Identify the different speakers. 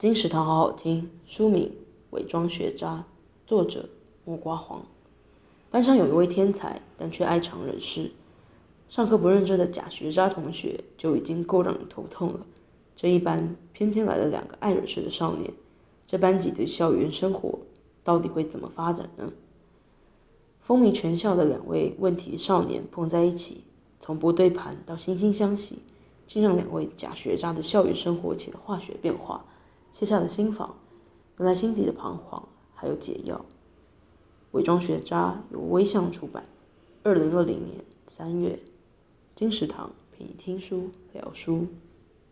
Speaker 1: 金石堂好好听，书名《伪装学渣》，作者木瓜黄。班上有一位天才，但却爱藏人事。上课不认真的假学渣同学就已经够让人头痛了。这一班偏偏来了两个爱惹事的少年，这班级的校园生活到底会怎么发展呢？风靡全校的两位问题少年碰在一起，从不对盘到惺惺相惜，竟让两位假学渣的校园生活起了化学变化。卸下了心防，原来心底的彷徨还有解药。伪装学渣由威象出版，二零二零年三月。金石堂陪你听书聊书。